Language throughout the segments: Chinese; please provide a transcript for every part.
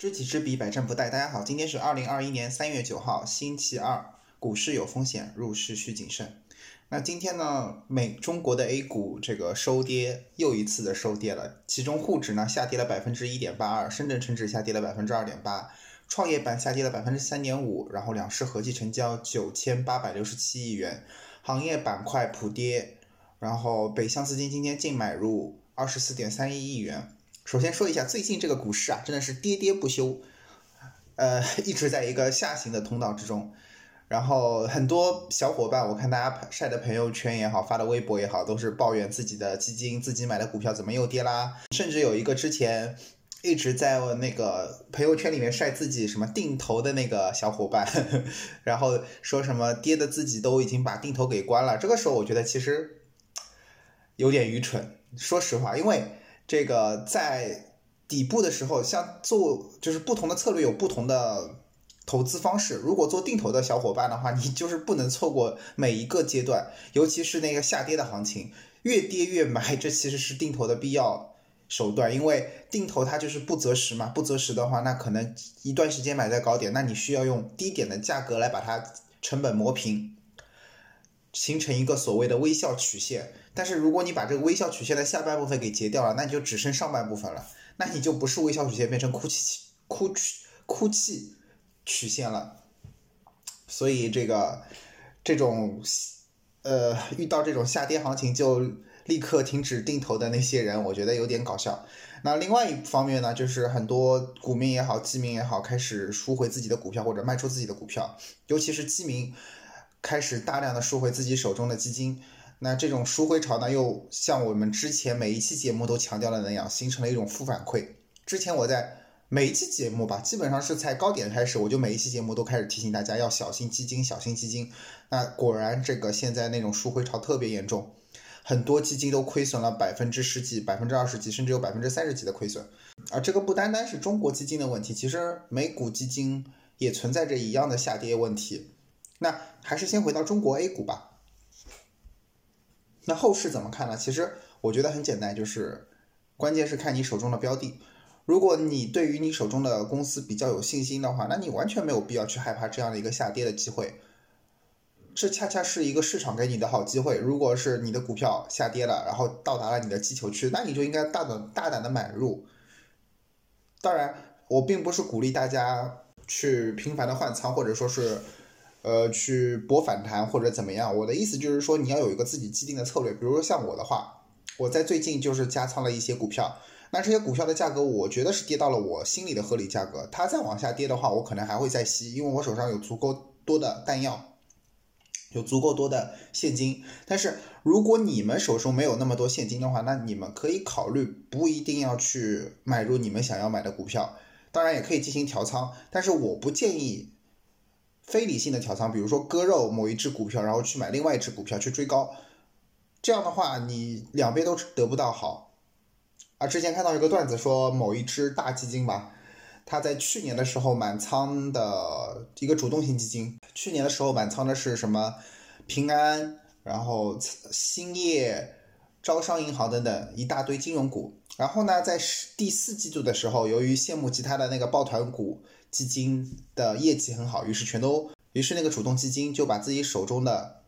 知己知彼，百战不殆。大家好，今天是二零二一年三月九号，星期二。股市有风险，入市需谨慎。那今天呢，美中国的 A 股这个收跌，又一次的收跌了。其中沪指呢下跌了百分之一点八二，深圳成指下跌了百分之二点八，创业板下跌了百分之三点五。然后两市合计成交九千八百六十七亿元，行业板块普跌。然后北向资金今天净买入二十四点三一亿元。首先说一下，最近这个股市啊，真的是跌跌不休，呃，一直在一个下行的通道之中。然后很多小伙伴，我看大家晒的朋友圈也好，发的微博也好，都是抱怨自己的基金、自己买的股票怎么又跌啦。甚至有一个之前一直在那个朋友圈里面晒自己什么定投的那个小伙伴，然后说什么跌的自己都已经把定投给关了。这个时候我觉得其实有点愚蠢，说实话，因为。这个在底部的时候，像做就是不同的策略有不同的投资方式。如果做定投的小伙伴的话，你就是不能错过每一个阶段，尤其是那个下跌的行情，越跌越买，这其实是定投的必要手段。因为定投它就是不择时嘛，不择时的话，那可能一段时间买在高点，那你需要用低点的价格来把它成本磨平。形成一个所谓的微笑曲线，但是如果你把这个微笑曲线的下半部分给截掉了，那你就只剩上半部分了，那你就不是微笑曲线，变成哭泣哭泣哭泣曲线了。所以这个这种呃遇到这种下跌行情就立刻停止定投的那些人，我觉得有点搞笑。那另外一方面呢，就是很多股民也好，基民也好，开始赎回自己的股票或者卖出自己的股票，尤其是基民。开始大量的赎回自己手中的基金，那这种赎回潮呢，又像我们之前每一期节目都强调的那样，形成了一种负反馈。之前我在每一期节目吧，基本上是在高点开始，我就每一期节目都开始提醒大家要小心基金，小心基金。那果然这个现在那种赎回潮特别严重，很多基金都亏损了百分之十几、百分之二十几，甚至有百分之三十几的亏损。而这个不单单是中国基金的问题，其实美股基金也存在着一样的下跌问题。那还是先回到中国 A 股吧。那后市怎么看呢？其实我觉得很简单，就是关键是看你手中的标的。如果你对于你手中的公司比较有信心的话，那你完全没有必要去害怕这样的一个下跌的机会。这恰恰是一个市场给你的好机会。如果是你的股票下跌了，然后到达了你的击球区，那你就应该大胆大胆的买入。当然，我并不是鼓励大家去频繁的换仓，或者说是。呃，去博反弹或者怎么样？我的意思就是说，你要有一个自己既定的策略。比如说像我的话，我在最近就是加仓了一些股票，那这些股票的价格，我觉得是跌到了我心里的合理价格。它再往下跌的话，我可能还会再吸，因为我手上有足够多的弹药，有足够多的现金。但是如果你们手中没有那么多现金的话，那你们可以考虑不一定要去买入你们想要买的股票，当然也可以进行调仓，但是我不建议。非理性的调仓，比如说割肉某一只股票，然后去买另外一只股票去追高，这样的话你两边都得不到好。啊，之前看到一个段子说某一只大基金吧，它在去年的时候满仓的一个主动型基金，去年的时候满仓的是什么平安，然后兴业、招商银行等等一大堆金融股，然后呢在第四季度的时候，由于羡慕其他的那个抱团股。基金的业绩很好，于是全都，于是那个主动基金就把自己手中的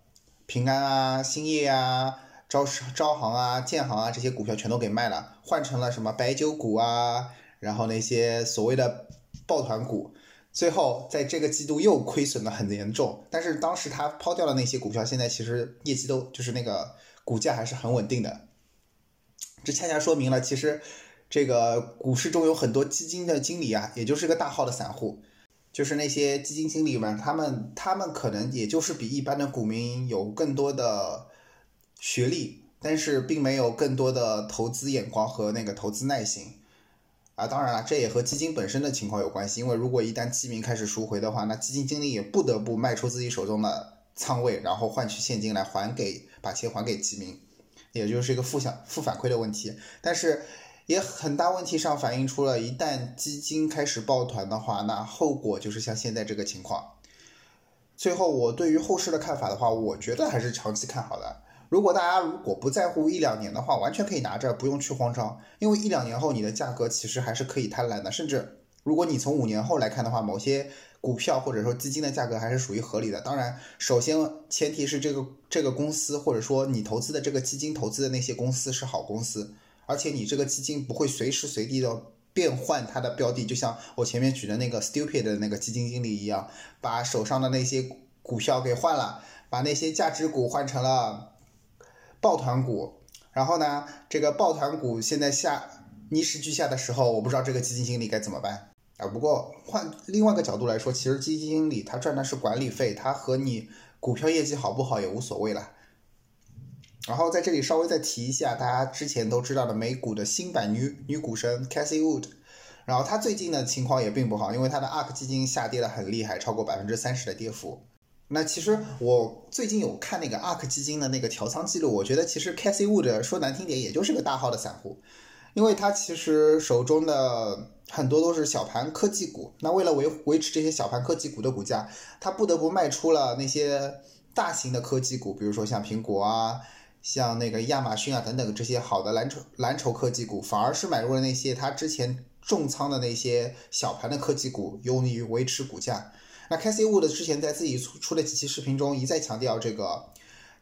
平安啊、兴业啊、招招行啊、建行啊这些股票全都给卖了，换成了什么白酒股啊，然后那些所谓的抱团股，最后在这个季度又亏损的很严重。但是当时他抛掉了那些股票，现在其实业绩都就是那个股价还是很稳定的，这恰恰说明了其实。这个股市中有很多基金的经理啊，也就是个大号的散户，就是那些基金经理们，他们他们可能也就是比一般的股民有更多的学历，但是并没有更多的投资眼光和那个投资耐心啊。当然了，这也和基金本身的情况有关系，因为如果一旦基民开始赎回的话，那基金经理也不得不卖出自己手中的仓位，然后换取现金来还给把钱还给基民，也就是一个负向负反馈的问题，但是。也很大问题上反映出了，一旦基金开始抱团的话，那后果就是像现在这个情况。最后，我对于后市的看法的话，我觉得还是长期看好的。如果大家如果不在乎一两年的话，完全可以拿着，不用去慌张，因为一两年后你的价格其实还是可以贪婪的，甚至如果你从五年后来看的话，某些股票或者说基金的价格还是属于合理的。当然，首先前提是这个这个公司或者说你投资的这个基金投资的那些公司是好公司，而且你这个基金不会随时随地的变换它的标的，就像我前面举的那个 stupid 的那个基金经理一样，把手上的那些股票给换了，把那些价值股换成了抱团股，然后呢，这个抱团股现在下泥石俱下的时候，我不知道这个基金经理该怎么办。啊，不过换另外一个角度来说，其实基金经理他赚的是管理费，他和你股票业绩好不好也无所谓了。然后在这里稍微再提一下，大家之前都知道的美股的新版女女股神 Cassie Wood，然后她最近的情况也并不好，因为她的 ARK 基金下跌的很厉害，超过百分之三十的跌幅。那其实我最近有看那个 ARK 基金的那个调仓记录，我觉得其实 Cassie Wood 说难听点，也就是个大号的散户。因为他其实手中的很多都是小盘科技股，那为了维维持这些小盘科技股的股价，他不得不卖出了那些大型的科技股，比如说像苹果啊、像那个亚马逊啊等等这些好的蓝筹蓝筹科技股，反而是买入了那些他之前重仓的那些小盘的科技股，用于维持股价。那 Casey Wood 之前在自己出出的几期视频中一再强调，这个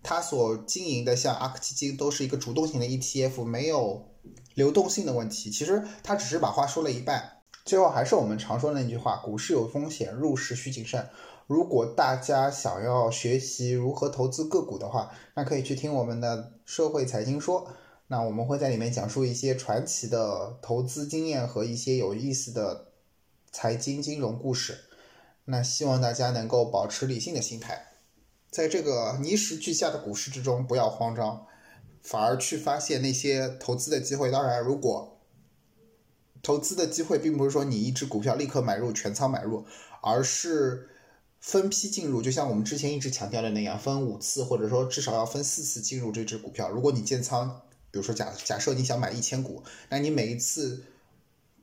他所经营的像 ARK 基金都是一个主动型的 ETF，没有。流动性的问题，其实他只是把话说了一半。最后还是我们常说那句话：股市有风险，入市需谨慎。如果大家想要学习如何投资个股的话，那可以去听我们的社会财经说。那我们会在里面讲述一些传奇的投资经验和一些有意思的财经金融故事。那希望大家能够保持理性的心态，在这个泥石俱下的股市之中，不要慌张。反而去发现那些投资的机会。当然，如果投资的机会并不是说你一只股票立刻买入全仓买入，而是分批进入，就像我们之前一直强调的那样，分五次或者说至少要分四次进入这只股票。如果你建仓，比如说假假设你想买一千股，那你每一次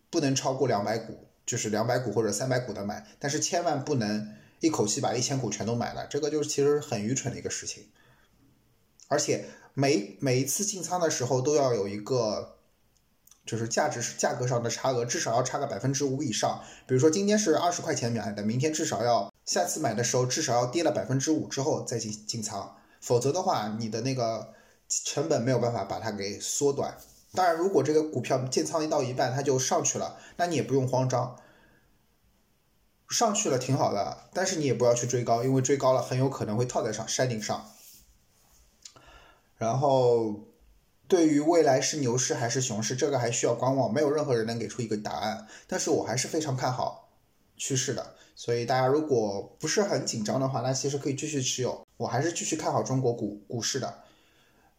不能超过两百股，就是两百股或者三百股的买，但是千万不能一口气把一千股全都买了，这个就是其实很愚蠢的一个事情，而且。每每一次进仓的时候都要有一个，就是价值是价格上的差额，至少要差个百分之五以上。比如说今天是二十块钱买的，明天至少要下次买的时候至少要跌了百分之五之后再进进仓，否则的话你的那个成本没有办法把它给缩短。当然，如果这个股票建仓一到一半它就上去了，那你也不用慌张，上去了挺好的，但是你也不要去追高，因为追高了很有可能会套在上山顶上。然后，对于未来是牛市还是熊市，这个还需要观望，没有任何人能给出一个答案。但是我还是非常看好趋势的，所以大家如果不是很紧张的话，那其实可以继续持有。我还是继续看好中国股股市的，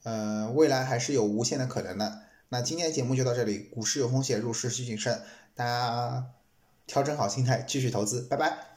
呃，未来还是有无限的可能的。那今天的节目就到这里，股市有风险，入市需谨慎，大家调整好心态，继续投资，拜拜。